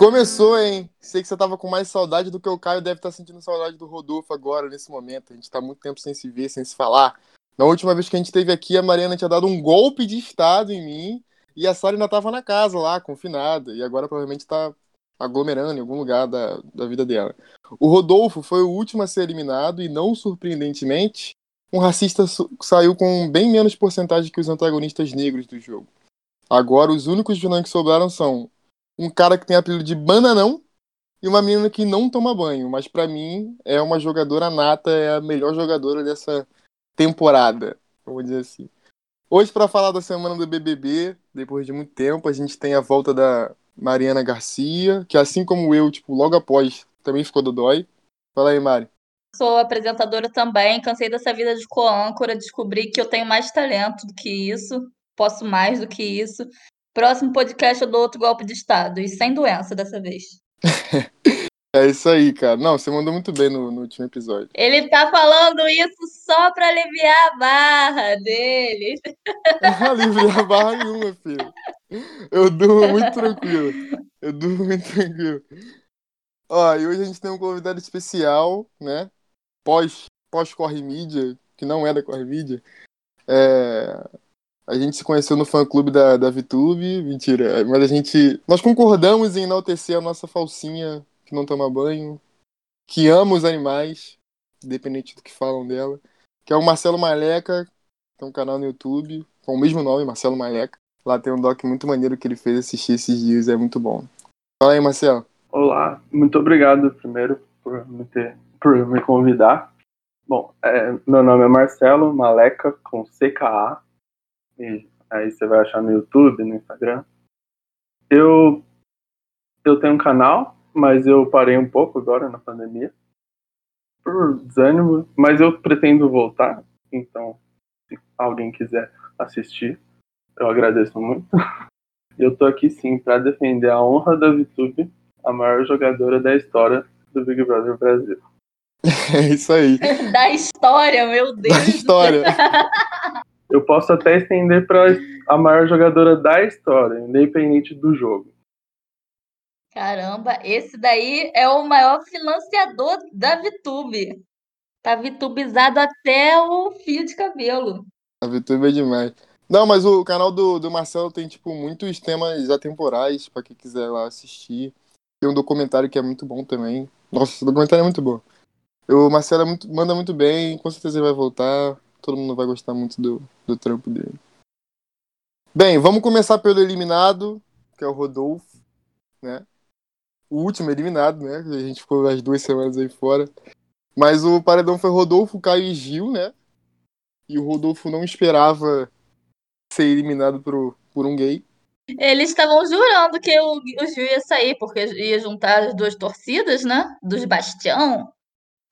começou, hein? Sei que você tava com mais saudade do que o Caio deve estar tá sentindo saudade do Rodolfo agora, nesse momento. A gente tá muito tempo sem se ver, sem se falar. Na última vez que a gente esteve aqui, a Mariana tinha dado um golpe de estado em mim e a Sara ainda tava na casa lá, confinada. E agora provavelmente tá aglomerando em algum lugar da, da vida dela. O Rodolfo foi o último a ser eliminado e, não surpreendentemente, um racista saiu com bem menos porcentagem que os antagonistas negros do jogo. Agora, os únicos vilões que sobraram são um cara que tem apelido de Bananão e uma menina que não toma banho. Mas para mim é uma jogadora nata, é a melhor jogadora dessa temporada, vamos dizer assim. Hoje, para falar da semana do BBB, depois de muito tempo, a gente tem a volta da Mariana Garcia, que assim como eu, tipo, logo após, também ficou do dói. Fala aí, Mari. Sou apresentadora também, cansei dessa vida de co-âncora, descobri que eu tenho mais talento do que isso, posso mais do que isso. Próximo podcast eu dou outro golpe de Estado, e sem doença dessa vez. é isso aí, cara. Não, você mandou muito bem no, no, último episódio. Ele tá falando isso só pra aliviar a barra dele. Não aliviar a barra nenhuma, filho. Eu durmo muito tranquilo. Eu durmo muito tranquilo. Ó, e hoje a gente tem um convidado especial, né? Pós, pós Corre Mídia, que não é da Corre Mídia. É, a gente se conheceu no fã-clube da, da VTube, mentira, mas a gente. Nós concordamos em enaltecer a nossa falsinha que não toma banho, que ama os animais, independente do que falam dela, que é o Marcelo Maleca, tem um canal no YouTube com o mesmo nome, Marcelo Maleca. Lá tem um doc muito maneiro que ele fez assistir esses dias, é muito bom. Fala aí, Marcelo. Olá, muito obrigado primeiro por me, ter, por me convidar. Bom, é, meu nome é Marcelo Maleca, com CKA, e aí você vai achar no YouTube, no Instagram. Eu, eu tenho um canal, mas eu parei um pouco agora na pandemia, por desânimo, mas eu pretendo voltar, então se alguém quiser assistir, eu agradeço muito. Eu tô aqui sim para defender a honra da VTube, a maior jogadora da história do Big Brother Brasil. É isso aí. Da história, meu Deus. Da história. Eu posso até estender para a maior jogadora da história, independente do jogo. Caramba, esse daí é o maior financiador da VTube. Tá vitubizado até o fio de cabelo. A VTube é demais. Não, mas o canal do, do Marcelo tem, tipo, muitos temas atemporais para quem quiser lá assistir. Tem um documentário que é muito bom também. Nossa, esse documentário é muito bom. O Marcelo é muito, manda muito bem, com certeza ele vai voltar todo mundo vai gostar muito do, do trampo dele. Bem, vamos começar pelo eliminado, que é o Rodolfo, né? O último eliminado, né? A gente ficou as duas semanas aí fora. Mas o paredão foi Rodolfo, Caio e Gil, né? E o Rodolfo não esperava ser eliminado por, por um gay. Eles estavam jurando que o, o Gil ia sair, porque ia juntar as duas torcidas, né? Dos Bastião.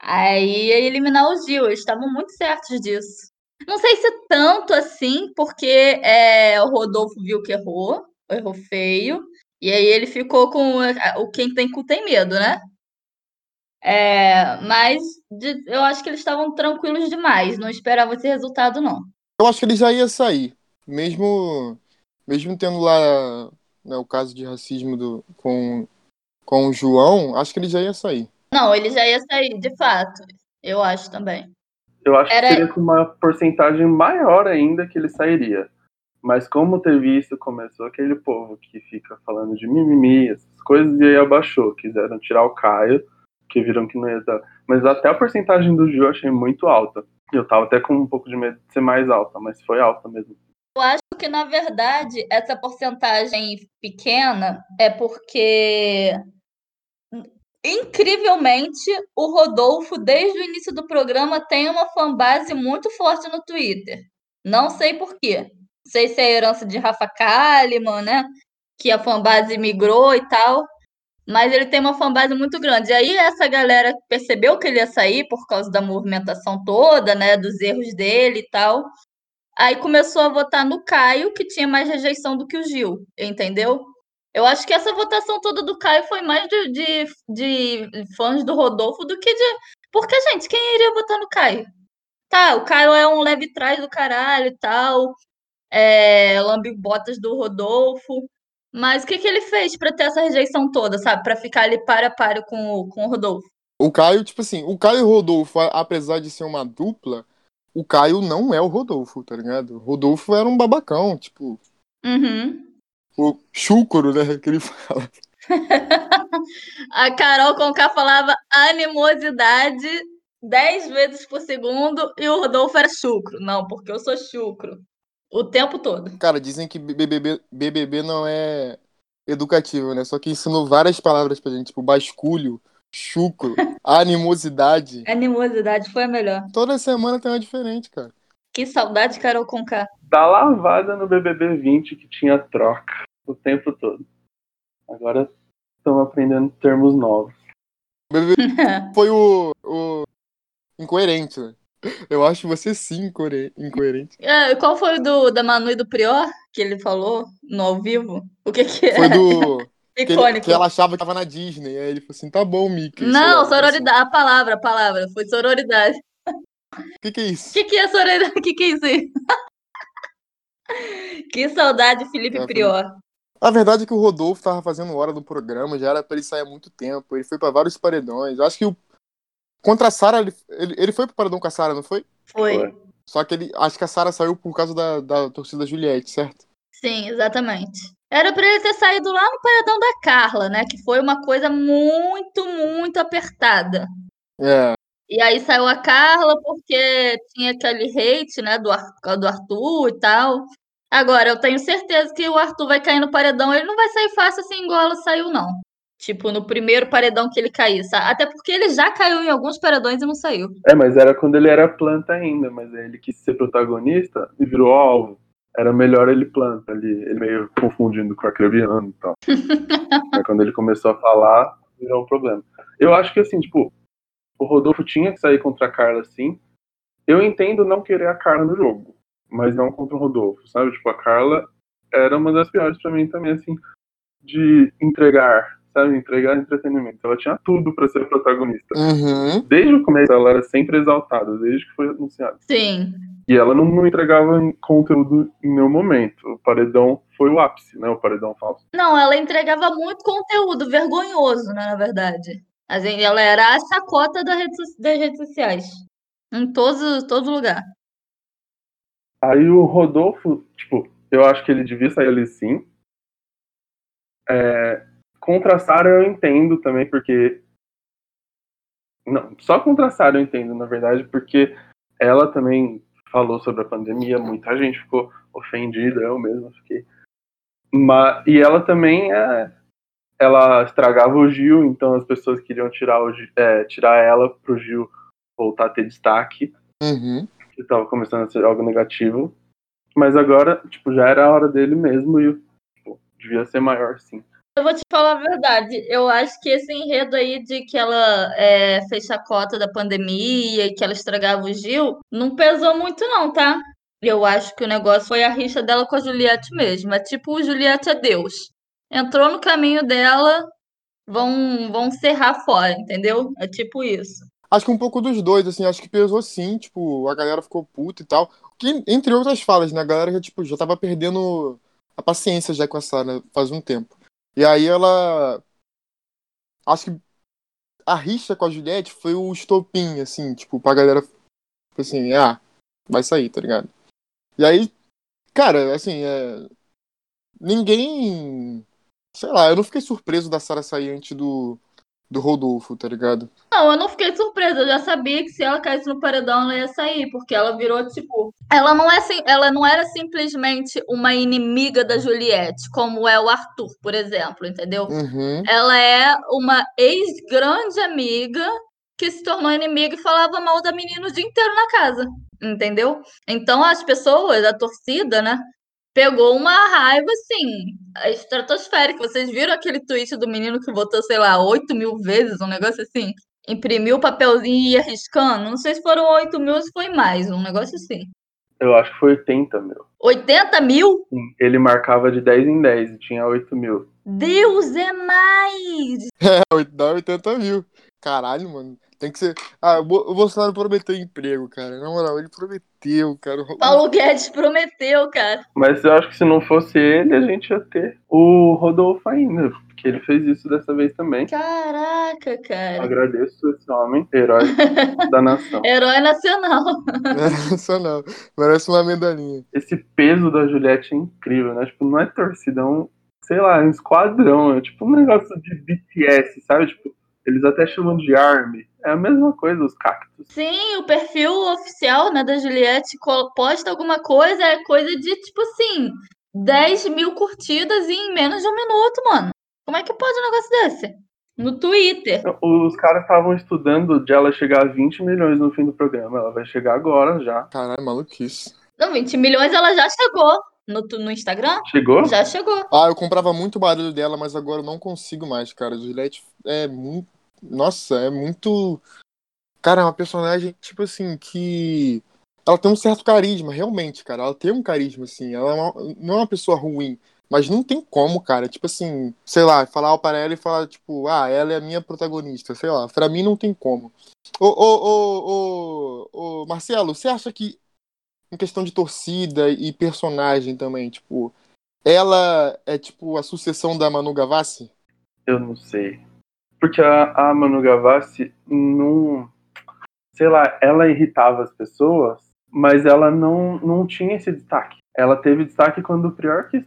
Aí ia eliminar o Gil, eles estavam muito certos disso. Não sei se tanto assim, porque é, o Rodolfo viu que errou, errou feio, e aí ele ficou com o quem tem cu tem medo, né? É, mas de, eu acho que eles estavam tranquilos demais, não esperava esse resultado, não. Eu acho que ele já ia sair, mesmo, mesmo tendo lá né, o caso de racismo do, com, com o João, acho que ele já ia sair. Não, ele já ia sair, de fato. Eu acho também. Eu acho Era... que seria com uma porcentagem maior ainda que ele sairia. Mas como teve isso, começou aquele povo que fica falando de mimimi, essas coisas, e aí abaixou. Quiseram tirar o Caio, que viram que não ia dar. Mas até a porcentagem do Gil eu achei muito alta. Eu tava até com um pouco de medo de ser mais alta, mas foi alta mesmo. Eu acho que, na verdade, essa porcentagem pequena é porque Incrivelmente, o Rodolfo, desde o início do programa, tem uma fanbase muito forte no Twitter. Não sei por quê. Não sei se é herança de Rafa Kalimann, né? Que a fanbase migrou e tal. Mas ele tem uma fanbase muito grande. E aí essa galera percebeu que ele ia sair por causa da movimentação toda, né? Dos erros dele e tal. Aí começou a votar no Caio, que tinha mais rejeição do que o Gil, entendeu? Eu acho que essa votação toda do Caio foi mais de, de, de fãs do Rodolfo do que de. Porque, gente, quem iria votar no Caio? Tá, o Caio é um leve trás do caralho e tal. É, lambe botas do Rodolfo. Mas o que, que ele fez pra ter essa rejeição toda, sabe? Pra ficar ali para a para com o, com o Rodolfo. O Caio, tipo assim, o Caio e o Rodolfo, apesar de ser uma dupla, o Caio não é o Rodolfo, tá ligado? O Rodolfo era um babacão, tipo, Uhum. O chúcoro, né? Que ele fala. A Carol Conká falava animosidade 10 vezes por segundo e o Rodolfo era chucro. Não, porque eu sou chucro. O tempo todo. Cara, dizem que BBB, BBB não é educativo, né? Só que ensinou várias palavras pra gente, tipo, basculho, chucro, animosidade. Animosidade foi a melhor. Toda semana tem uma diferente, cara. Que saudade, Carol Conká. Tá lavada no BBB 20 que tinha troca o tempo todo. Agora estão aprendendo termos novos. Foi o, o incoerente, né? Eu acho você sim incoere- incoerente. É, Qual foi o do, da Manu e do Prior que ele falou no ao vivo? O que que é? Foi do. Que, ele- Icônico. que ela achava que tava na Disney. Aí ele falou assim: tá bom, Mickey. Não, lá, sororidade. A palavra, a palavra. Foi sororidade. assim. O que, que é O isso? que, que é sororidade? O que, que é isso aí? Que saudade, Felipe É, Prior. A verdade é que o Rodolfo tava fazendo hora do programa, já era pra ele sair há muito tempo. Ele foi pra vários paredões. Eu acho que o. Contra a Sara, ele, ele, ele foi pro paredão com a Sara, não foi? Foi. Só que ele. Acho que a Sara saiu por causa da, da torcida Juliette, certo? Sim, exatamente. Era pra ele ter saído lá no paredão da Carla, né? Que foi uma coisa muito, muito apertada. É. E aí saiu a Carla porque tinha aquele hate, né, do, do Arthur e tal. Agora, eu tenho certeza que o Arthur vai cair no paredão. Ele não vai sair fácil assim igual ela saiu, não. Tipo, no primeiro paredão que ele cair, sabe? Até porque ele já caiu em alguns paredões e não saiu. É, mas era quando ele era planta ainda, mas aí ele quis ser protagonista e virou alvo. Era melhor ele planta ali, ele meio confundindo com arcrebiano e tal. aí quando ele começou a falar, virou um problema. Eu acho que assim, tipo, o Rodolfo tinha que sair contra a Carla sim. Eu entendo não querer a Carla no jogo, mas não contra o Rodolfo, sabe? Tipo, a Carla era uma das piores pra mim também, assim, de entregar, sabe? Entregar entretenimento. Ela tinha tudo pra ser protagonista. Uhum. Desde o começo ela era sempre exaltada, desde que foi anunciado. Sim. E ela não, não entregava conteúdo em nenhum momento. O paredão foi o ápice, né? O paredão falso. Não, ela entregava muito conteúdo vergonhoso, né, na verdade. Assim, ela era a chacota da rede so- das redes sociais. Em todo, todo lugar. Aí o Rodolfo, tipo, eu acho que ele devia sair ali sim. É, contra a Sarah eu entendo também, porque. Não, só contra a Sarah eu entendo, na verdade, porque ela também falou sobre a pandemia, muita gente ficou ofendida, eu mesmo fiquei. Mas, e ela também é, ela estragava o Gil, então as pessoas queriam tirar, o, é, tirar ela pro Gil voltar a ter destaque Uhum. Que estava começando a ser algo negativo. Mas agora, tipo, já era a hora dele mesmo e tipo, devia ser maior, sim. Eu vou te falar a verdade. Eu acho que esse enredo aí de que ela é, fez chacota da pandemia e que ela estragava o Gil, não pesou muito, não, tá? Eu acho que o negócio foi a rixa dela com a Juliette mesmo. É tipo Juliette é Deus. Entrou no caminho dela, vão, vão serrar fora, entendeu? É tipo isso. Acho que um pouco dos dois, assim, acho que pesou sim, tipo, a galera ficou puta e tal. Que, entre outras falas, né? A galera já, tipo, já tava perdendo a paciência já com a Sarah faz um tempo. E aí ela. Acho que a rixa com a Juliette foi o estopim, assim, tipo, pra galera. Tipo assim, ah, vai sair, tá ligado? E aí, cara, assim, é. Ninguém. Sei lá, eu não fiquei surpreso da Sarah sair antes do, do Rodolfo, tá ligado? Não, eu não fiquei surpresa. Eu já sabia que se ela caísse no paredão, ela ia sair, porque ela virou tipo. Ela não é ela não era simplesmente uma inimiga da Juliette, como é o Arthur, por exemplo, entendeu? Uhum. Ela é uma ex-grande amiga que se tornou inimiga e falava mal da menina o dia inteiro na casa, entendeu? Então as pessoas, a torcida, né, pegou uma raiva assim, estratosférica. Vocês viram aquele tweet do menino que votou, sei lá, 8 mil vezes, um negócio assim? Imprimiu o papelzinho e ia riscando? Não sei se foram 8 mil ou se foi mais, um negócio assim. Eu acho que foi 80 mil. 80 mil? Sim, Ele marcava de 10 em 10 e tinha 8 mil. Deus é mais! É, dá 80 mil. Caralho, mano. Tem que ser. Ah, o Bo- o Bolsonaro prometeu emprego, cara. Na moral, ele prometeu, cara. Paulo Guedes prometeu, cara. Mas eu acho que se não fosse ele, a gente ia ter o Rodolfo ainda. Porque ele fez isso dessa vez também. Caraca, cara. Agradeço esse homem, herói da nação. Herói nacional. É não. Merece uma medalhinha. Esse peso da Juliette é incrível, né? Tipo, não é torcida, é um, sei lá, um esquadrão. É tipo um negócio de BTS, sabe? Tipo, eles até chamam de ARMY. É a mesma coisa, os cactos. Sim, o perfil oficial né, da Juliette posta alguma coisa, é coisa de, tipo assim, 10 mil curtidas em menos de um minuto, mano. Como é que pode um negócio desse? No Twitter. Os caras estavam estudando de ela chegar a 20 milhões no fim do programa. Ela vai chegar agora já. Caralho, maluquice. Não, 20 milhões ela já chegou no, no Instagram. Chegou? Já chegou. Ah, eu comprava muito o barulho dela, mas agora eu não consigo mais, cara. Juliette é muito. Nossa, é muito. Cara, é uma personagem, tipo assim, que. Ela tem um certo carisma, realmente, cara. Ela tem um carisma, assim. Ela é não é uma pessoa ruim. Mas não tem como, cara. Tipo assim, sei lá, falar para ela e falar, tipo, ah, ela é a minha protagonista, sei lá. Pra mim não tem como. Ô, ô, ô, ô, ô, Marcelo, você acha que, em questão de torcida e personagem também, tipo, ela é tipo a sucessão da Manu Gavassi? Eu não sei. Porque a, a Manu Gavassi não. Sei lá, ela irritava as pessoas, mas ela não, não tinha esse destaque. Ela teve destaque quando o Prior quis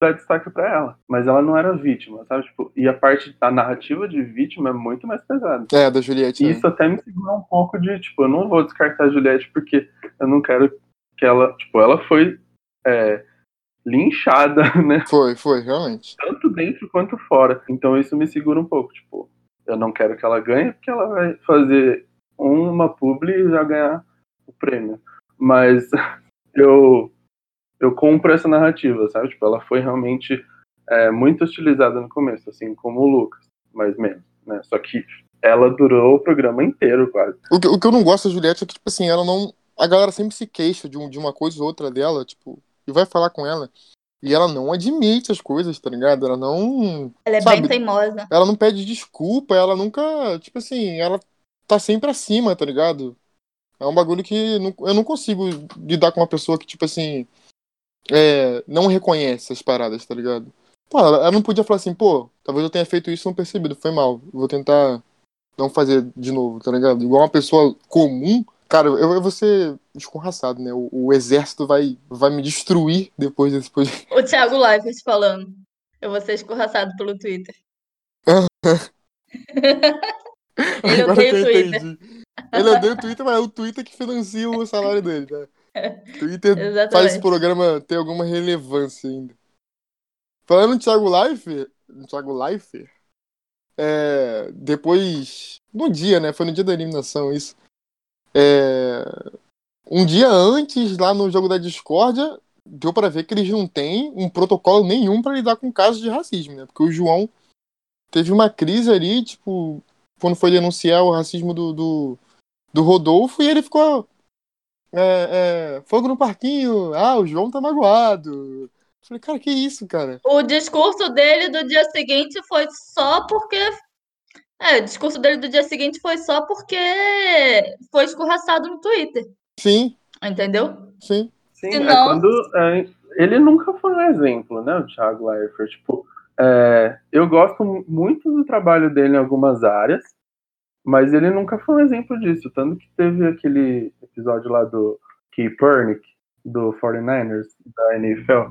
dar destaque pra ela. Mas ela não era vítima, sabe? Tipo, e a parte da narrativa de vítima é muito mais pesada. É, da Juliette. E né? isso até me segura um pouco de, tipo, eu não vou descartar a Juliette porque eu não quero que ela. Tipo, ela foi é, linchada, né? Foi, foi, realmente. tanto dentro quanto fora. Então isso me segura um pouco, tipo, eu não quero que ela ganhe porque ela vai fazer uma publi e já ganhar o prêmio. Mas eu eu compro essa narrativa, sabe? Tipo, ela foi realmente é, muito utilizada no começo, assim como o Lucas, mas menos, né? Só que ela durou o programa inteiro quase. O que, o que eu não gosto da Juliette é que, tipo assim, ela não. A galera sempre se queixa de, um, de uma coisa ou outra dela, tipo, e vai falar com ela. E ela não admite as coisas, tá ligado? Ela não. Ela é Sabe? bem teimosa. Ela não pede desculpa, ela nunca. Tipo assim, ela tá sempre acima, tá ligado? É um bagulho que não- eu não consigo lidar com uma pessoa que, tipo assim. É, não reconhece as paradas, tá ligado? Pô, ela, ela não podia falar assim, pô, talvez eu tenha feito isso não percebido, foi mal. Vou tentar não fazer de novo, tá ligado? Igual uma pessoa comum, cara, eu, eu vou ser escorraçado, né? O, o exército vai, vai me destruir depois desse podcast. O Thiago Leifert falando. Eu vou ser escorraçado pelo Twitter. Ele Agora odeia o Twitter. entendi. Ele odeia o Twitter, mas é o Twitter que financia o salário dele, né? O Twitter faz Exatamente. esse programa ter alguma relevância ainda. Falando em Thiago no Thiago Leifert, é, depois, no dia, né? Foi no dia da eliminação isso. É, um dia antes, lá no jogo da discórdia, deu pra ver que eles não têm um protocolo nenhum pra lidar com casos de racismo, né? Porque o João teve uma crise ali, tipo, quando foi denunciar o racismo do, do, do Rodolfo, e ele ficou. É, é, fogo no parquinho, ah, o João tá magoado. Falei, cara, que isso, cara? O discurso dele do dia seguinte foi só porque. É, o discurso dele do dia seguinte foi só porque foi escorraçado no Twitter. Sim, Entendeu? sim. Sim, Se é não- quando. é, ele nunca foi um exemplo, né, o Thiago Leifert? Tipo, é, eu gosto muito do trabalho dele em algumas áreas, mas ele nunca foi um exemplo disso. Tanto que teve aquele episódio lá do Key Pernick, do 49ers, da NFL,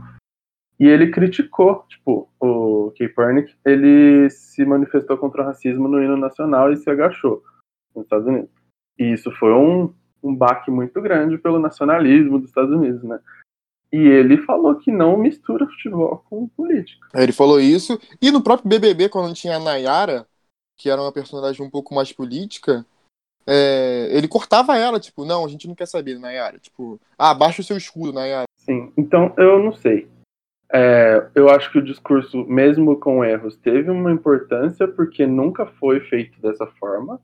e ele criticou, tipo, o Key Pernick, ele se manifestou contra o racismo no hino nacional e se agachou nos Estados Unidos. E isso foi um, um baque muito grande pelo nacionalismo dos Estados Unidos, né? E ele falou que não mistura futebol com política. Aí ele falou isso. E no próprio BBB, quando tinha a Nayara, que era uma personagem um pouco mais política, é, ele cortava ela, tipo, não, a gente não quer saber, Nayara. Tipo, ah, baixa o seu escudo, Nayara. Sim, então eu não sei. É, eu acho que o discurso, mesmo com erros, teve uma importância porque nunca foi feito dessa forma,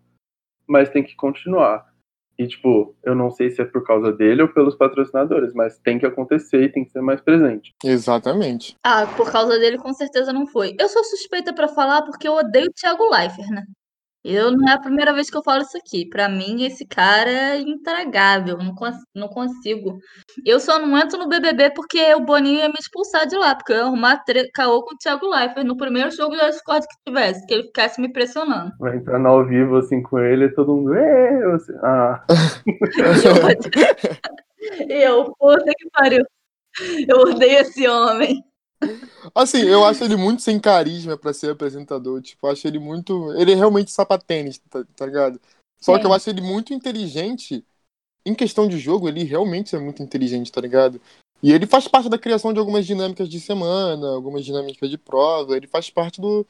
mas tem que continuar. E, tipo, eu não sei se é por causa dele ou pelos patrocinadores, mas tem que acontecer e tem que ser mais presente. Exatamente. Ah, por causa dele, com certeza não foi. Eu sou suspeita pra falar porque eu odeio o Thiago Leifert, né? Eu não é a primeira vez que eu falo isso aqui. Pra mim, esse cara é intragável. Não, cons- não consigo. Eu só não entro no BBB porque o Boninho ia me expulsar de lá. Porque eu ia arrumar caô com o Thiago Leifert no primeiro jogo da Discord que tivesse. Que ele ficasse me pressionando. Vai entrar no ao vivo assim com ele e todo mundo. "Ê", você- Ah, Eu, puta que pariu. Eu odeio esse homem. Assim, eu acho ele muito sem carisma pra ser apresentador. Tipo, eu acho ele muito. Ele é realmente sapatênis, tá, tá ligado? Só que eu Sim. acho ele muito inteligente. Em questão de jogo, ele realmente é muito inteligente, tá ligado? E ele faz parte da criação de algumas dinâmicas de semana, algumas dinâmicas de prova. Ele faz parte do,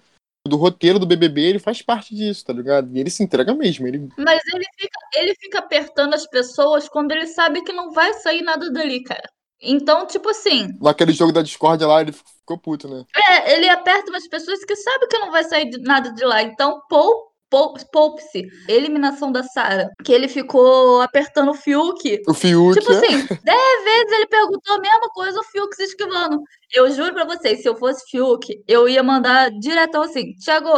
do roteiro do BBB, ele faz parte disso, tá ligado? E ele se entrega mesmo. Ele, Mas ele fica, ele fica apertando as pessoas quando ele sabe que não vai sair nada dali, cara. Então, tipo assim, naquele jogo da Discord lá, ele ficou puto, né? é, ele aperta umas pessoas que sabe que não vai sair de- nada de lá. Então, pou- pou- poupe-se. Eliminação da Sarah. Que ele ficou apertando o Fiuk. O Fiuk. Tipo assim, dez vezes ele perguntou a mesma coisa, o Fiuk se esquivando. Eu juro pra vocês, se eu fosse Fiuk, eu ia mandar diretão assim, Thiago,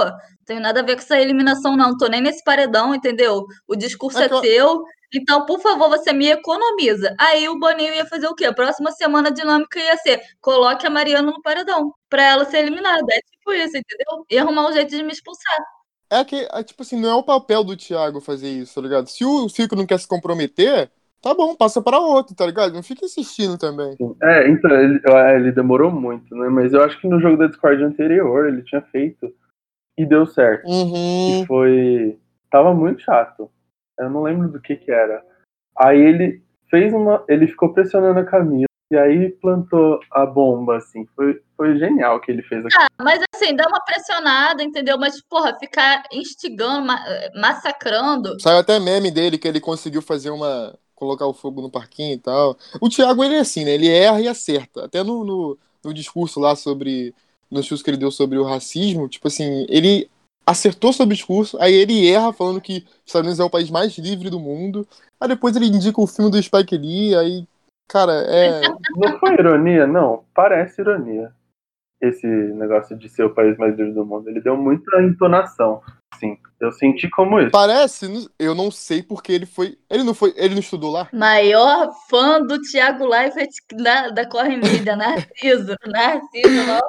tem nada a ver com essa eliminação, não. Tô nem nesse paredão, entendeu? O discurso É é, que eu- teu. Então, por favor, você me economiza. Aí o Boninho ia fazer o quê? A próxima semana a dinâmica ia ser: coloque a Mariana no paredão, pra ela ser eliminada. É tipo isso, entendeu? Ia arrumar um jeito de me expulsar. É que, é, tipo assim, não é o papel do Thiago fazer isso, tá ligado? Se o Fico não quer se comprometer, tá bom, passa para outro, tá ligado? Não fica insistindo também. É, então, ele, é, ele demorou muito, né? Mas eu acho que no jogo da Discord anterior ele tinha feito e deu certo. Uhum. Que foi. Tava muito chato. Eu não lembro do que que era. Aí ele fez uma. Ele ficou pressionando a Camila e aí plantou a bomba, assim. Foi, foi genial o que ele fez aqui. Mas assim, dá uma pressionada, entendeu? Mas, porra, ficar instigando, ma- massacrando. Saiu até meme dele que ele conseguiu fazer uma. colocar o fogo no parquinho e tal. O Thiago, ele é assim, né? Ele erra e acerta. Até no, no, no discurso lá sobre. No discurso que ele deu sobre o racismo, tipo assim, ele acertou o discurso, aí ele erra falando que os Estados Unidos é o país mais livre do mundo. Aí depois ele indica o filme do Spike Lee, aí. Cara, é. Não foi ironia, não. Parece ironia. Esse negócio de ser o país mais livre do mundo. Ele deu muita entonação. Sim. Eu senti como isso. Parece, eu não sei porque ele foi. Ele não foi. Ele não estudou lá? Maior fã do Thiago Leifert da, da Corre Mídia, Narciso. Narciso.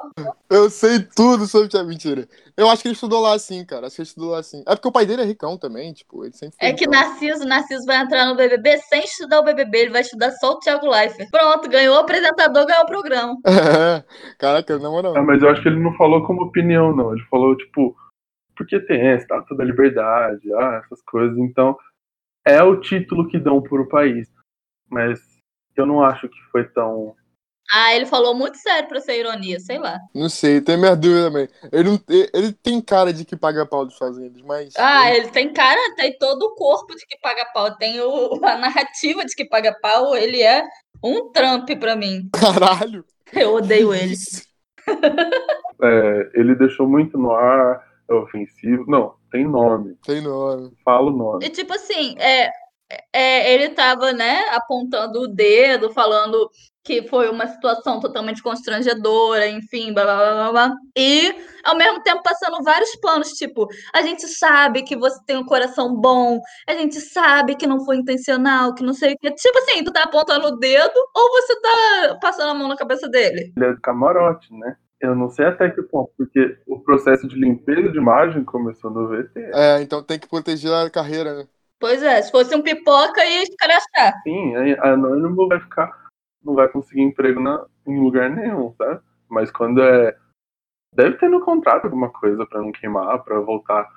Eu sei tudo sobre o Thiago. Mentira. Eu acho que ele estudou lá sim, cara. Acho que ele estudou lá sim. É porque o pai dele é ricão também, tipo, ele sempre foi É que. Narciso, Narciso vai entrar no BBB sem estudar o BBB, ele vai estudar só o Thiago Leifert. Pronto, ganhou o apresentador, ganhou o programa. Caraca, na moral. Ah, mas eu acho que ele não falou como opinião, não. Ele falou, tipo, porque tem a estátua da liberdade, ah, essas coisas. Então, é o título que dão para o país. Mas eu não acho que foi tão. Ah, ele falou muito sério pra ser ironia, sei lá. Não sei, tem minha dúvida também. Ele, não- ele- ele tem cara de que paga pau dos Estados Unidos, mas. Ah, ele tem cara, tem todo o corpo de que paga pau, tem o, a narrativa de que paga pau, ele é um Trump pra mim. Caralho! Eu odeio ele. É, ele deixou muito no ar, é ofensivo. Não, tem nome. Tem nome. Fala o nome. E tipo assim, é, é, ele tava, né, apontando o dedo, falando que foi uma situação totalmente constrangedora, enfim, blá blá blá blá, blá. E ao mesmo tempo passando vários planos, tipo, a gente sabe que você tem um coração bom, a gente sabe que não foi intencional, que não sei o que. Tipo assim, tu tá apontando o dedo ou você tá passando a mão na cabeça dele? Ele é do camarote, né? Eu não sei até que ponto, porque o processo de limpeza de imagem começou no VT. É, então tem que proteger a carreira, né? Pois é, se fosse um pipoca, ia escrachar. Sim, a Anônimo vai ficar, não vai conseguir emprego na, em lugar nenhum, sabe? Mas quando é. Deve ter no contrato alguma coisa pra não queimar, pra voltar.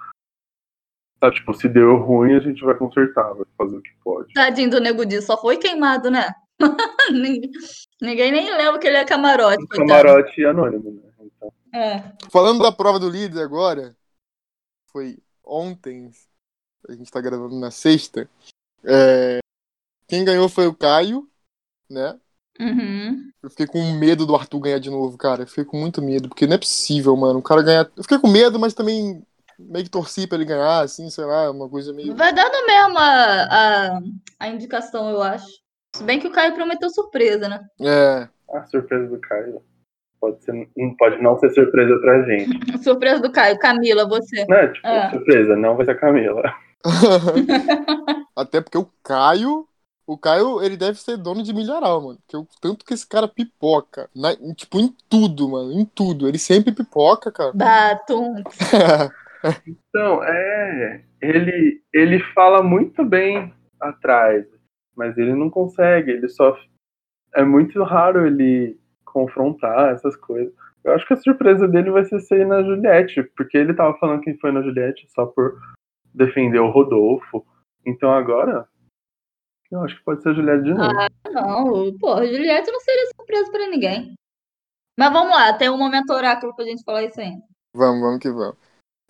Sabe, tipo, se deu ruim, a gente vai consertar, vai fazer o que pode. Tadinho do Nego Di, só foi queimado, né? ninguém, nem lembra que ele é camarote. Camarote anônimo, né? Então, É. Falando da prova do líder agora, foi ontem, a gente tá gravando na sexta. É, quem ganhou foi o Caio, né? Uhum. Eu fiquei com medo do Arthur ganhar de novo, cara. Eu fiquei com muito medo, porque não é possível, mano. O cara ganhar. Eu fiquei com medo, mas também meio que torci pra ele ganhar, assim, sei lá, uma coisa meio. Vai dando mesmo a, a, a indicação, eu acho. Se bem que o Caio prometeu surpresa, né? É. a surpresa do Caio. pode, ser, pode não ser surpresa pra gente. surpresa do Caio. Camila, você. Não, tipo, é. surpresa, não vai ser a Camila. Até porque o Caio. O Caio, ele deve ser dono de milharal, mano. Porque o tanto que esse cara pipoca. Na, tipo, em tudo, mano. Em tudo. Ele sempre pipoca, cara. Batum. então, é. Ele, ele fala muito bem atrás. Mas ele não consegue. Ele só. É muito raro ele confrontar essas coisas. Eu acho que a surpresa dele vai ser ser na Juliette. Porque ele tava falando que foi na Juliette só por defender o Rodolfo. Então agora eu acho que pode ser a Juliette de novo. Ah, não. Pô, a Juliette não seria surpresa pra ninguém. Mas vamos lá, tem um momento oráculo pra gente falar isso aí. Vamos, vamos que vamos.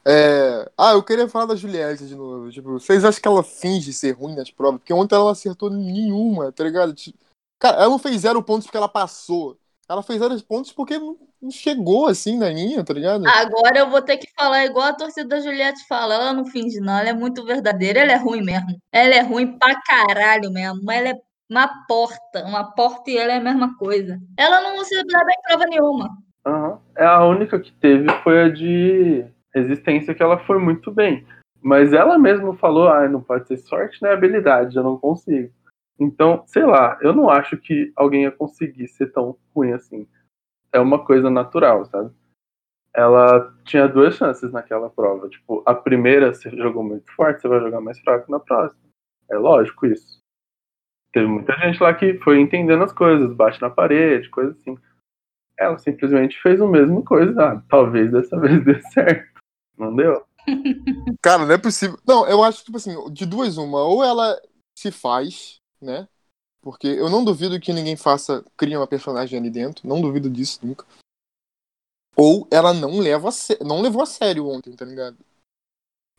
É... Ah, eu queria falar da Juliette de novo. Tipo, vocês acham que ela finge ser ruim nas provas? Porque ontem ela não acertou nenhuma, tá ligado? Tipo, cara, ela não fez zero pontos porque ela passou. Ela fez zero pontos porque não chegou assim na linha, tá ligado? Agora eu vou ter que falar igual a torcida da Juliette fala. Ela não finge, não. Ela é muito verdadeira. Ela é ruim mesmo. Ela é ruim pra caralho mesmo. Ela é uma porta. Uma porta e ela é a mesma coisa. Ela não se dá bem prova nenhuma. Uhum. É a única que teve foi a de resistência, que ela foi muito bem. Mas ela mesma falou: ah, não pode ser sorte, né? Habilidade, eu não consigo. Então, sei lá, eu não acho que alguém ia conseguir ser tão ruim assim. É uma coisa natural, sabe? Ela tinha duas chances naquela prova. Tipo, a primeira você jogou muito forte, você vai jogar mais fraco na próxima. É lógico isso. Teve muita gente lá que foi entendendo as coisas, bate na parede, coisa assim. Ela simplesmente fez a mesma coisa. Ah, talvez dessa vez dê certo. Não deu? Cara, não é possível. Não, eu acho que, tipo assim, de duas, uma. Ou ela se faz né? Porque eu não duvido que ninguém faça, cria uma personagem ali dentro, não duvido disso nunca. Ou ela não leva não levou a sério ontem, tá ligado?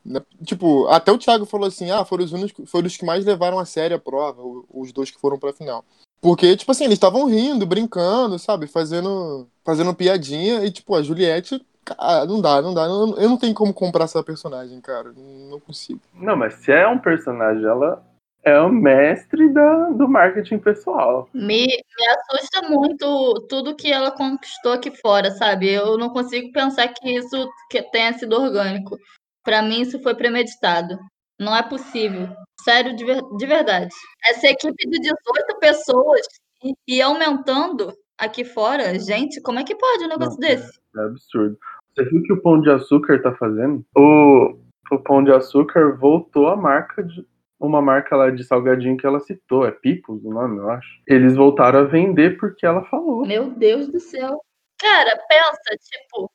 Né? Tipo, até o Thiago falou assim: ah, foram os, únicos, foram os que mais levaram a sério a prova, os dois que foram pra final. Porque, tipo assim, eles estavam rindo, brincando, sabe? Fazendo, fazendo piadinha. E, tipo, a Juliette, cara, não dá, não dá. Eu não tenho como comprar essa personagem, cara. Não consigo. Não, mas se é um personagem, ela é o mestre da, do marketing pessoal. Me, me assusta muito tudo que ela conquistou aqui fora, sabe? Eu não consigo pensar que isso que tenha sido orgânico. Para mim, isso foi premeditado. Não é possível. Sério, de, de verdade. Essa equipe de 18 pessoas e, e, aumentando aqui fora, gente, como é que pode um negócio não, desse? É, é absurdo. Você viu que o Pão de Açúcar tá fazendo? O, o Pão de Açúcar voltou à marca de, uma marca lá de salgadinho que ela citou, é Pipos o nome, eu acho. Eles voltaram a vender porque ela falou. Meu Deus do céu. Cara, pensa, tipo,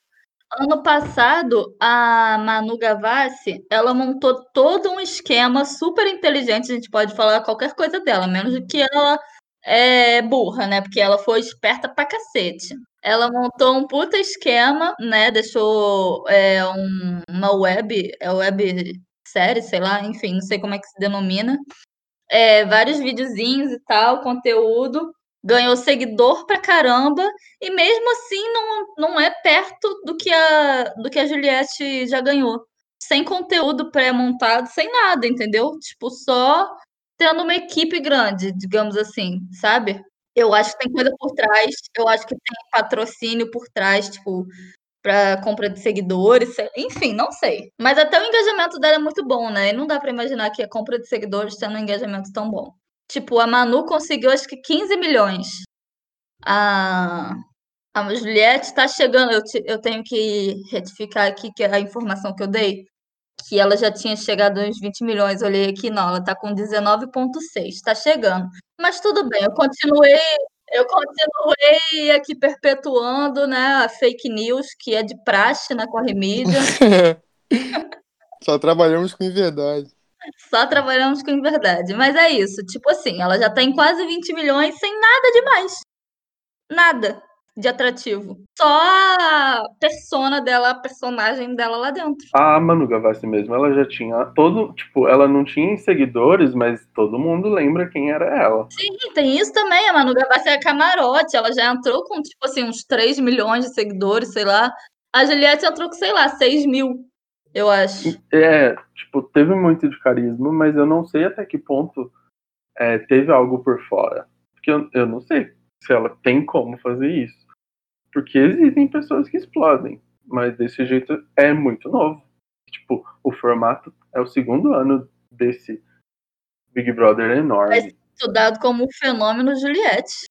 ano passado a Manu Gavassi, ela montou todo um esquema super inteligente, a gente pode falar qualquer coisa dela, menos que ela é burra, né? Porque ela foi esperta pra cacete. Ela montou um puta esquema, né? Deixou é, um, uma web, é web série, sei lá, enfim, não sei como é que se denomina. É, vários videozinhos e tal, conteúdo, ganhou seguidor pra caramba, e mesmo assim não, não é perto do que a, do que a Juliette já ganhou. Sem conteúdo pré-montado, sem nada, entendeu? Tipo, só tendo uma equipe grande, digamos assim, sabe? Eu acho que tem coisa por trás, eu acho que tem patrocínio por trás, tipo, para compra de seguidores, enfim, não sei. Mas até o engajamento dela é muito bom, né? E não dá para imaginar que a compra de seguidores tendo um engajamento tão bom. Tipo, a Manu conseguiu acho que 15 milhões. A, a Juliette está chegando, eu, te, eu tenho que retificar aqui que a informação que eu dei, que ela já tinha chegado aos 20 milhões, olhei aqui, não, ela está com 19,6, está chegando. Mas tudo bem, eu continuei eu continuei aqui perpetuando né, a fake news, que é de praxe na Corre Mídia. Só trabalhamos com verdade. Só trabalhamos com verdade. Mas é isso. Tipo assim, ela já tem quase 20 milhões sem nada demais. Nada de atrativo. Só a persona dela, a personagem dela lá dentro. A Manu Gavassi mesmo, ela já tinha todo, tipo, ela não tinha seguidores, mas todo mundo lembra quem era ela. Sim, tem isso também. A Manu Gavassi é camarote, ela já entrou com, tipo assim, uns 3 milhões de seguidores, sei lá. A Juliette entrou com, sei lá, 6 mil, eu acho. É, tipo, teve muito de carisma, mas eu não sei até que ponto é, teve algo por fora. Porque eu, eu não sei se ela tem como fazer isso. Porque existem pessoas que explodem, mas desse jeito é muito novo. Tipo, o formato é o segundo ano desse Big Brother enorme. Mas- Estudado como um fenômeno Juliette.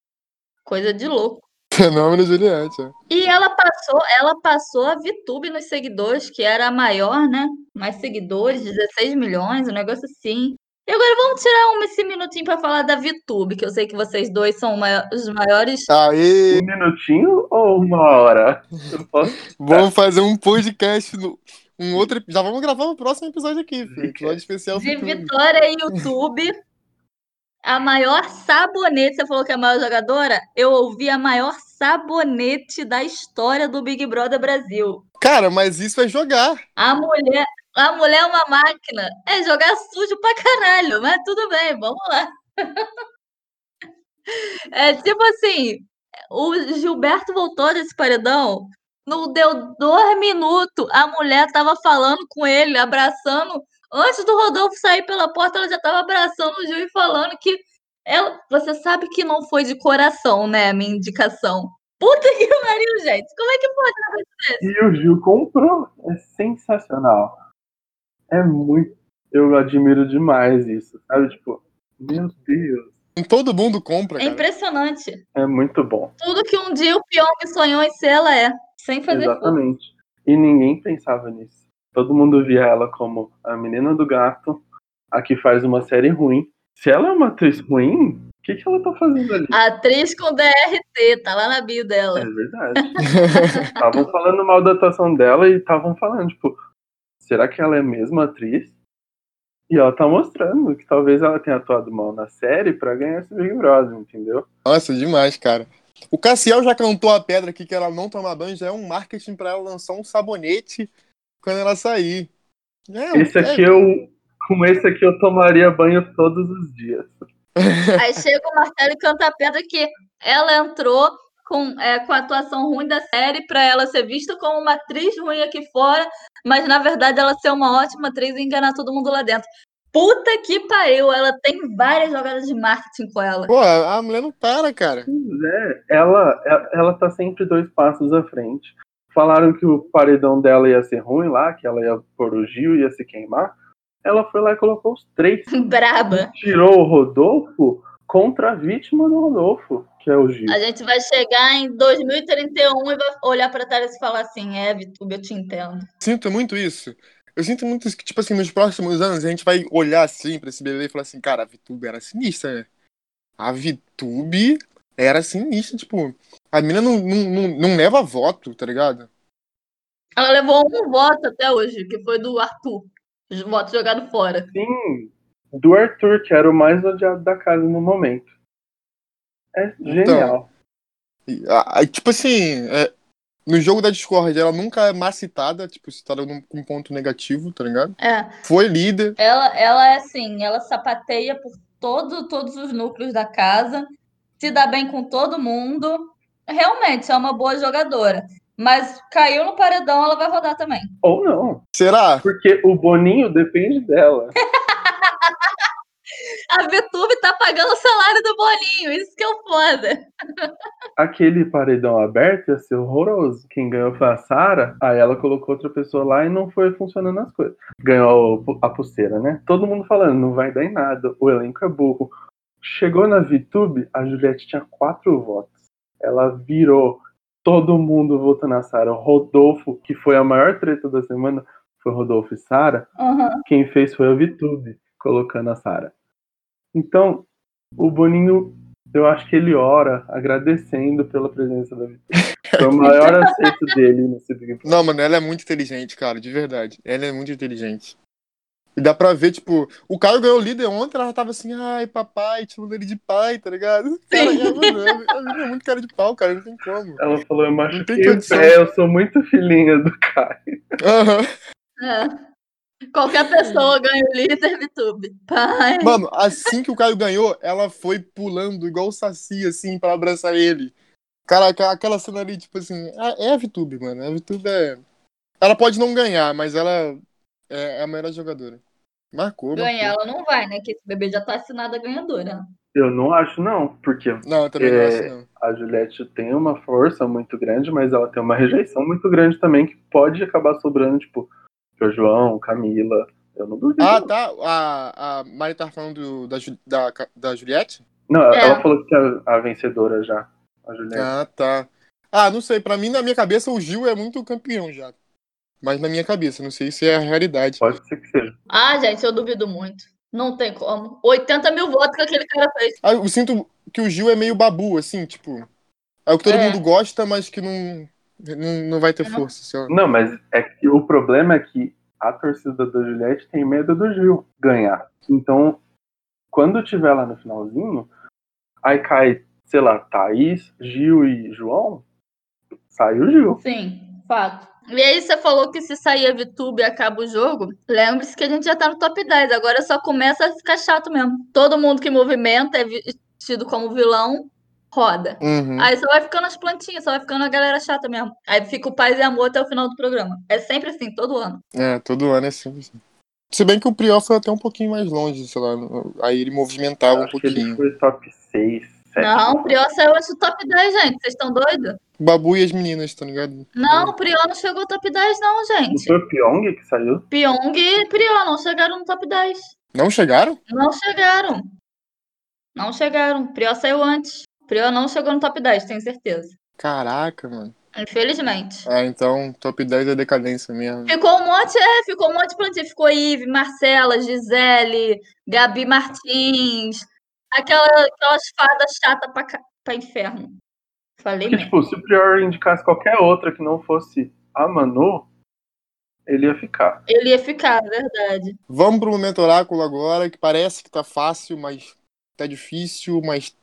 Coisa de louco. Fenômeno Juliette. é. E ela passou, ela passou a VTube nos seguidores, que era a maior, né? Mais seguidores, 16 milhões, um negócio assim. E agora vamos tirar um, esse minutinho pra falar da VTube, que eu sei que vocês dois são os maiores. Aê! Um minutinho ou uma hora? Eu posso... Vamos fazer um podcast no. Um outro, já vamos gravar o próximo episódio aqui, filho. Episódio especial De futuro. Vitória e YouTube. A maior sabonete, você falou que é a maior jogadora? Eu ouvi a maior sabonete da história do Big Brother Brasil. Cara, mas isso é jogar. A mulher, a mulher é uma máquina. É jogar sujo pra caralho, mas tudo bem, vamos lá. É tipo assim, o Gilberto voltou desse paredão, não deu dois minutos, a mulher tava falando com ele, abraçando. Antes do Rodolfo sair pela porta, ela já tava abraçando o Gil e falando que ela, você sabe que não foi de coração, né, a minha indicação. Puta que pariu, gente. Como é que pode? E o Gil comprou. É sensacional. É muito. Eu admiro demais isso. Sabe? Tipo, meu Deus. Todo mundo compra, É cara. impressionante. É muito bom. Tudo que um dia o Pyong sonhou em ser, ela é. Sem fazer. Exatamente. E ninguém pensava nisso. Todo mundo via ela como a menina do gato, a que faz uma série ruim. Se ela é uma atriz ruim, o que, que ela tá fazendo ali? Atriz com DRT, tá lá na bio dela. É verdade. Estavam falando mal da atuação dela e estavam falando, tipo, será que ela é mesmo atriz? E ela tá mostrando que talvez ela tenha atuado mal na série pra ganhar esse Big Brother, entendeu? Nossa, demais, cara. O Cassiel já cantou a pedra aqui que ela não toma banho, já é um marketing pra ela lançar um sabonete quando ela sair. É, Esse aqui eu. Com esse aqui eu tomaria banho todos os dias. Aí chega o Marcelo e canta a pedra que ela entrou com, é, com a atuação ruim da série pra ela ser vista como uma atriz ruim aqui fora, mas na verdade ela ser uma ótima atriz e enganar todo mundo lá dentro. Puta que pariu, ela tem várias jogadas de marketing com ela. Pô, a mulher não para, cara. Pois é, ela, ela, ela tá sempre dois passos à frente. Falaram que o paredão dela ia ser ruim lá, que ela ia pôr o Gil ia se queimar. Ela foi lá e colocou os três. Braba. Tirou o Rodolfo contra a vítima do Rodolfo, que é o Gil. A gente vai chegar em 2031 e vai olhar pra trás e falar assim: é, Vitube, eu te entendo. Sinto muito isso. Eu sinto muito isso que, tipo assim, nos próximos anos a gente vai olhar assim pra esse bebê e falar assim, cara, a VTube era sinistra, né? A VTube era sinistra, tipo, a mina não, não, não, não leva voto, tá ligado? Ela levou um voto até hoje, que foi do Arthur. Os votos jogados fora. Sim, do Arthur, que era o mais odiado da casa no momento. É genial. E, a- a- tipo assim, é, no jogo da Discord ela nunca é macitada, tipo, citada num, com um ponto negativo, tá ligado? É. Foi líder. Ela, ela é assim, ela sapateia por todo, todos os núcleos da casa, se dá bem com todo mundo. Realmente é uma boa jogadora. Mas caiu no paredão, ela vai rodar também. Ou não, Será? porque o Boninho depende dela. A Vitube tá pagando o salário do Boninho, isso que é o foda. Aquele paredão aberto ia ser horroroso. Quem ganhou foi a Sara, aí ela colocou outra pessoa lá e não foi funcionando as coisas. Ganhou a pulseira, né? Todo mundo falando, não vai dar em nada, o elenco é burro. Chegou na VTube, a Juliette tinha quatro votos. Ela virou todo mundo votando na Sara. Rodolfo, que foi a maior treta da semana, foi Rodolfo e Sara. Uhum. Quem fez foi a VTube, colocando a Sara. Então, o Boninho, eu acho que ele ora agradecendo pela presença da VTube. Foi o maior acerto dele nesse Big Brother. Não, mano, ela é muito inteligente, cara, de verdade. Ela é muito inteligente. E dá pra ver, tipo, o Caio ganhou o líder ontem, ela tava assim, ai, papai, chamando ele de pai, tá ligado? Cara, é, mano, é, é muito cara de pau, cara, não tem como. Ela falou, eu Não machuquei o pé, eu sou muito filhinha do Caio. Aham. É. Qualquer pessoa ganha o líder Vitube. Pai. Mano, assim que o Caio ganhou, ela foi pulando igual o Saci, assim, pra abraçar ele. Cara, aquela- cena ali, tipo assim, é é a VTube, mano. A VTube é. Ela pode não ganhar, mas ela é a melhor jogadora. Marcou, Ganhar marcou. ela não vai, né? Que esse bebê já tá assinada ganhadora. Eu não acho, não, porque Não, eu também não É, acho, não. a Juliette tem uma força muito grande, mas ela tem uma rejeição muito grande também, que pode acabar sobrando, tipo, pro João, Camila. Eu não duvido. Ah, não. tá. A, a Mari tá falando do- da, da, da Juliette? Não, É. ela falou que é a, a vencedora já, a Juliette. Ah, tá. Ah, não sei. Pra mim, na minha cabeça, o Gil é muito campeão já. Mas na minha cabeça, não sei se é a realidade. Pode ser que seja. Ah, gente, eu duvido muito. Não tem como. 80 mil votos que aquele cara fez. Ah, eu sinto que o Gil é meio babu, assim, tipo. É o que todo É. mundo gosta, mas que não, não, não vai ter força. Lá. Não, mas é que o problema é que a torcida da Juliette tem medo do Gil ganhar. Então, quando tiver lá no finalzinho, aí cai, sei lá, Thaís, Gil e João, sai o Gil. Sim, fato. E aí você falou que se sair a VTube e acaba o jogo, lembre-se que a gente já tá no top 10. Agora só começa a ficar chato mesmo. Todo mundo que movimenta é vestido como vilão, roda. Uhum. Aí só vai ficando as plantinhas, só vai ficando a galera chata mesmo. Aí fica o paz e amor até o final do programa. É sempre assim, todo ano. É, todo ano é sempre assim. Se bem que o Prior foi até um pouquinho mais longe, sei lá. Aí ele movimentava um que ele pouquinho. foi top 6, 7. Não, o Prior saiu antes do top 10, gente. Vocês estão doidos? O Babu e as meninas, tá ligado? Não, o Prior não chegou ao top 10, não, Não gente. foi o Pyong que saiu? Pyong e Prior não chegaram no top 10. Não chegaram? Não chegaram. Não chegaram. Prior saiu antes. Prior não chegou no top 10, tenho certeza. Caraca, mano. Infelizmente. Ah, então top 10 é decadência mesmo. Ficou um monte, é, ficou um monte de plantinha. Ficou Ive, Marcela, Gisele, Gabi Martins. Aquela, aquelas fadas chatas pra, pra inferno. Falei Porque, mesmo. tipo, se o Prior indicasse qualquer outra que não fosse a Manu, ele ia ficar. Ele ia ficar, verdade. Vamos pro momento oráculo agora, que parece que tá fácil, mas tá difícil, mas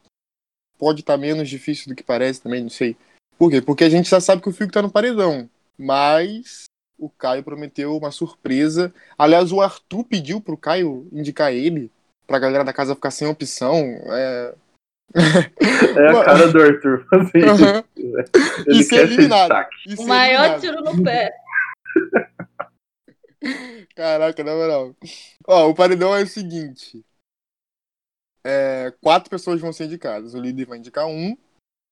pode estar menos difícil do que parece também, não sei. Por quê? Porque a gente já sabe que o Fiuk tá no paredão, mas o Caio prometeu uma surpresa. Aliás, o Arthur pediu pro Caio indicar ele, pra galera da casa ficar sem opção. É... É a cara do Arthur fazer isso. Aham. Ele E ser eliminado. E O ser maior eliminado. tiro no pé. Caraca, na moral. Ó, o paredão é o seguinte. É, quatro pessoas vão ser indicadas. O líder vai indicar um.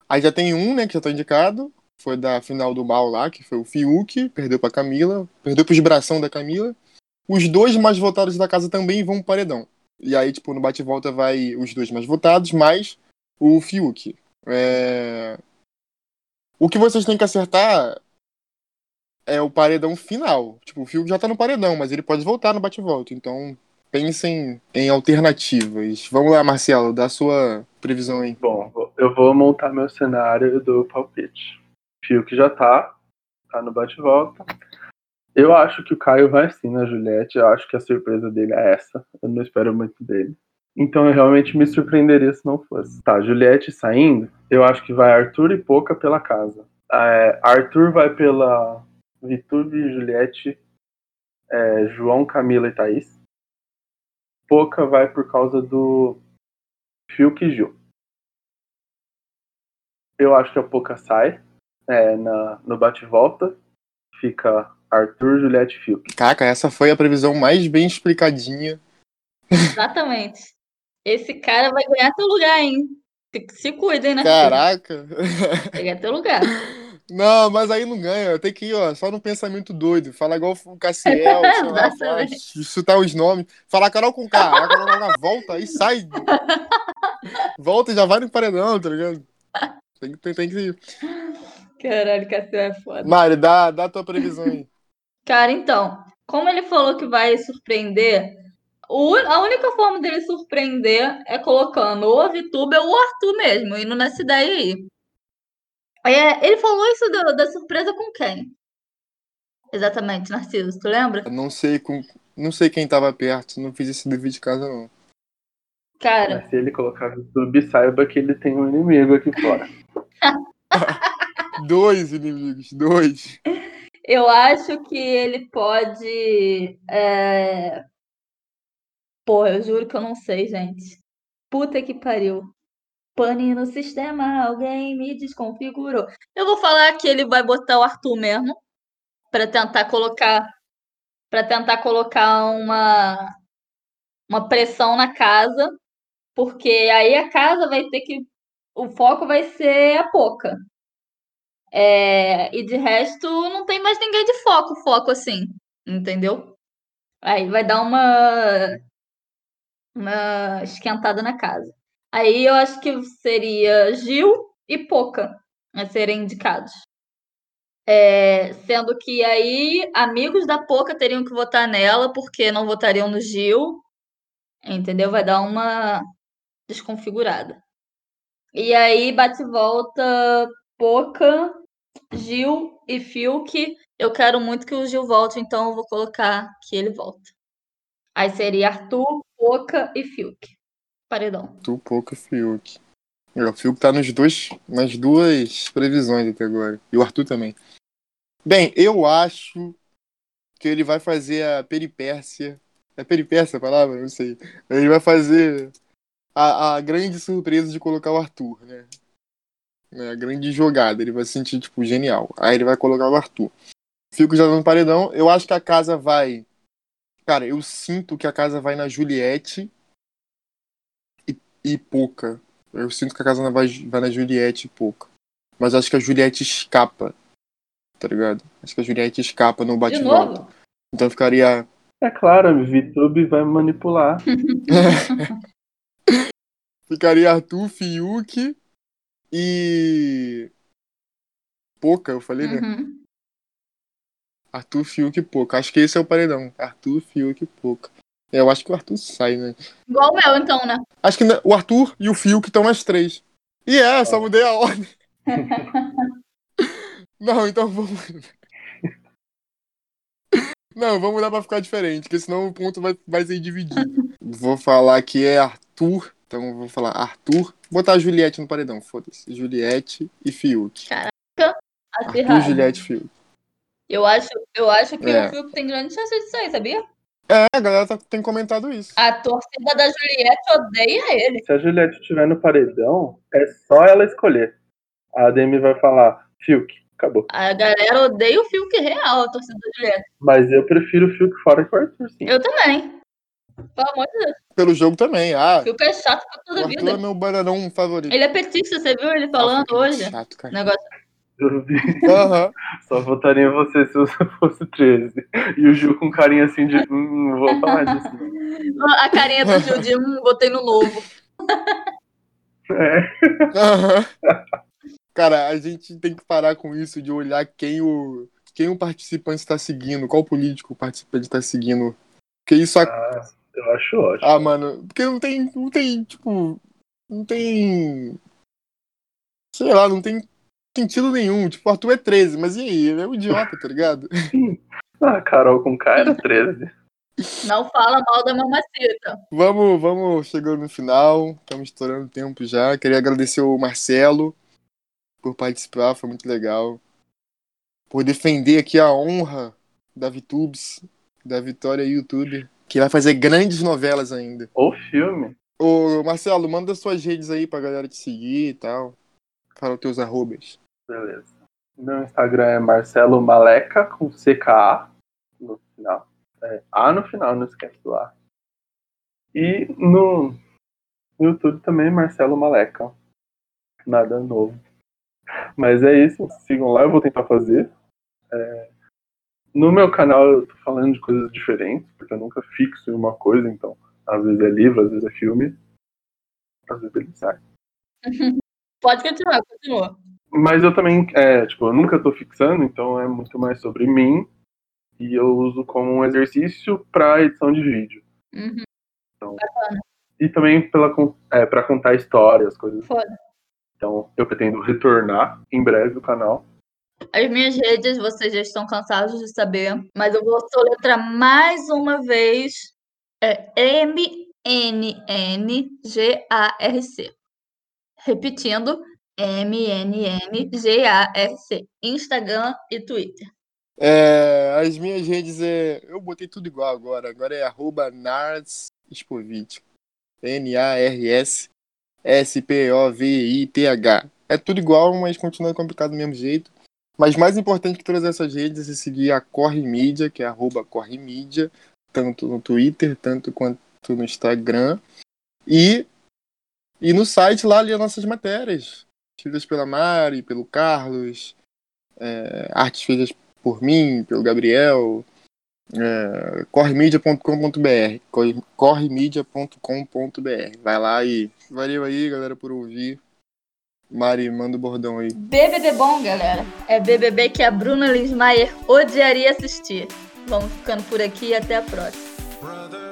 Aí já tem um, né, que já tá indicado. Foi da final do mal lá, que foi o Fiuk. Perdeu pra Camila. Perdeu pro esbração da Camila. Os dois mais votados da casa também vão pro paredão. E aí, tipo, no bate-volta vai os dois mais votados, mais o Fiuk. É... O que vocês têm que acertar é o paredão final. Tipo, o Fiuk já tá no paredão, mas ele pode voltar no bate-volta. Então, pensem em alternativas. Vamos lá, Marcelo, dá a sua previsão aí. Bom, eu vou montar meu cenário do palpite. Fio que já tá, tá no bate-volta. Eu acho que o Caio vai sim na Juliette. Eu acho que a surpresa dele é essa. Eu não espero muito dele. Então eu realmente me surpreenderia se não fosse. Tá, Juliette saindo, eu acho que vai Arthur e Poca pela casa. É, Arthur vai pela Vitube, Juliette, é, João, Camila e Thaís. Poca vai por causa do Fiuk e Gil. Eu acho que a Poca sai é, na, no bate-volta. Fica Arthur, Juliette e Fiuk. Caraca, essa foi a previsão mais bem explicadinha. Exatamente. Esse cara vai ganhar teu lugar, hein? Se, se cuidem, né? Caraca. Vai ganhar teu lugar. Não, mas aí não ganha. Tem que ir, ó, só no pensamento doido. Falar igual o Cassiel, lá, Exatamente. chutar os nomes. Falar Carol com K. A Carol com K volta e sai. Volta e já vai no paredão, tá ligado? Tem, que- tem, tem que ir. Caralho, Cassio é foda. Mari, dá, dá a tua previsão aí. Cara, então, como ele falou que vai surpreender, a única forma dele surpreender é colocando ou a VTuber ou o Arthur mesmo, indo nessa ideia aí. É, ele falou isso da, da surpresa com quem? Exatamente, Narciso, tu lembra? Não sei, com, não sei quem tava perto. Não fiz esse dever de casa, não. Cara, Mas se ele colocar YouTube, saiba que ele tem um inimigo aqui fora. Dois inimigos, dois. eu acho que ele pode. É... Pô, eu juro que eu não sei, gente. Puta que pariu. Pane no sistema, alguém me desconfigurou. Eu vou falar que ele vai botar o Arthur mesmo, para tentar colocar, para tentar colocar uma uma pressão na casa. porque aí a casa vai ter que. O foco vai ser a Poca. É, e de resto, não tem mais ninguém de foco, foco assim, entendeu? Aí vai dar uma, uma esquentada na casa. Aí eu acho que seria Gil e Poca a serem indicados. É, sendo que aí amigos da Poca teriam que votar nela, porque não votariam no Gil. Entendeu? Vai dar uma desconfigurada. E aí bate volta Poca, Gil e Fiuk. Eu quero muito que o Gil volte, então eu vou colocar que ele volta. Aí seria Arthur, Poca e Fiuk. Paredão. Arthur, Poca e Fiuk. O Fiuk tá nos dois, nas duas previsões até agora. E o Arthur também. Bem, eu acho que ele vai fazer a peripécia. É peripécia a palavra? Não sei. Ele vai fazer a, a grande surpresa de colocar o Arthur, né? É a grande jogada. Ele vai se sentir, tipo, genial. Aí ele vai colocar o Arthur. Fico já no paredão. Eu acho que a casa vai. Cara, eu sinto que a casa vai na Juliette e, Pouca. Eu sinto que a casa vai, vai na Juliette e Pouca. Mas acho que a Juliette escapa tá ligado? Acho que a Juliette escapa no bate-volta. Então ficaria. É claro, a VTube vai manipular. ficaria Arthur, Fiuk e. Poca, eu falei, né? Uhum. Arthur, Fiuk e Poca. Acho que esse é o paredão. Arthur, Fiuk e Poca. É, eu acho que o Arthur sai, né? Igual o meu, então, né? Acho que o Arthur e o Fiuk estão nas três. E é, só mudei a ordem. Não, então vamos. Não, vamos dar pra ficar diferente, porque senão o ponto vai, vai ser dividido. vou falar que é Arthur, então vou falar Arthur. Vou botar a Juliette no paredão, foda-se. Juliette e Fiuk. Caraca, Arthur, Juliette e Fiuk. Eu acho, eu acho que é. o Fiuk tem grande chance de sair, sabia? É, a galera tá, tem comentado isso. A torcida da Juliette odeia ele. Se a Juliette estiver no paredão, é só ela escolher. A Demi vai falar, Fiuk, Acabou. A galera odeia o Fiuk real, a torcida do Juliette. Mas eu prefiro o Fiuk fora que o Arthur, sim. Eu também. Pelo amor de Deus. Pelo jogo também, ah. Fiuk é chato pra toda a vida. O Arthur é meu bananão favorito. Ele é petista, você viu ele falando Nossa, hoje? Chato, cara. Negócio. Uhum. Só votaria em você se eu fosse 13. E o Gil com carinha assim de. Hum, não vou falar disso. A carinha do Gil de hum, botei no novo. É. Uhum. Cara, a gente tem que parar com isso de olhar quem o, quem o participante está seguindo, qual político o participante está seguindo. Porque isso. Ah, eu acho ótimo. Ah, mano, porque não tem. Não tem, tipo. Não tem. Sei lá, não tem sentido nenhum. Tipo, o Arthur é 13, mas e aí? Ele é um idiota, tá ligado? ah, Carol com K era 13. Não fala mal da mamacita. Vamos, vamos chegando no final. Estamos estourando tempo já. Queria agradecer o Marcelo por participar, foi muito legal. Por defender aqui a honra da VTubes, da Vitória YouTube, que vai fazer grandes novelas ainda. Ou filme. Ô, Marcelo, manda suas redes aí pra galera te seguir e tal. Fala os teus arrobas. Beleza. Meu Instagram é Marcelo Maleca, com CKA no final. É, a no final, não esquece do A. E no, YouTube também, Marcelo Maleca. Nada novo. Mas é isso, sigam lá, eu vou tentar fazer. É... No meu canal eu tô falando de coisas diferentes, porque eu nunca fixo em uma coisa, então às vezes é livro, às vezes é filme, às vezes ele sai. Pode continuar, continua. Mas eu também, é, tipo, eu nunca tô fixando, então é muito mais sobre mim e eu uso como um exercício para edição de vídeo. Uhum. Então, e também pela, é, para contar histórias, coisas. Foda. Então, eu pretendo retornar em breve o canal. As minhas redes vocês já estão cansados de saber, mas eu vou soletrar mais uma vez. É M-N-N-G-A-R-C. Repetindo, M-N-N-G-A-R-C. Instagram e Twitter. É, as minhas redes é. Eu botei tudo igual agora. Agora é arroba Nars N-A-R-S S-P-O-V-I-T-H. É tudo igual, mas continua complicado do mesmo jeito. Mas mais importante que todas essas redes é seguir a Corre Mídia, que é arroba Corre Mídia, tanto no Twitter, tanto quanto no Instagram. E E no site lá as nossas matérias. Escritas pela Mari, pelo Carlos, é, artes feitas por mim, pelo Gabriel, é, corremedia.com.br corremedia.com.br vai lá e valeu aí galera por ouvir. Mari, manda o bordão aí. BBB bom galera. É BBB que a Bruna Linsmaier odiaria assistir. Vamos ficando por aqui e até a próxima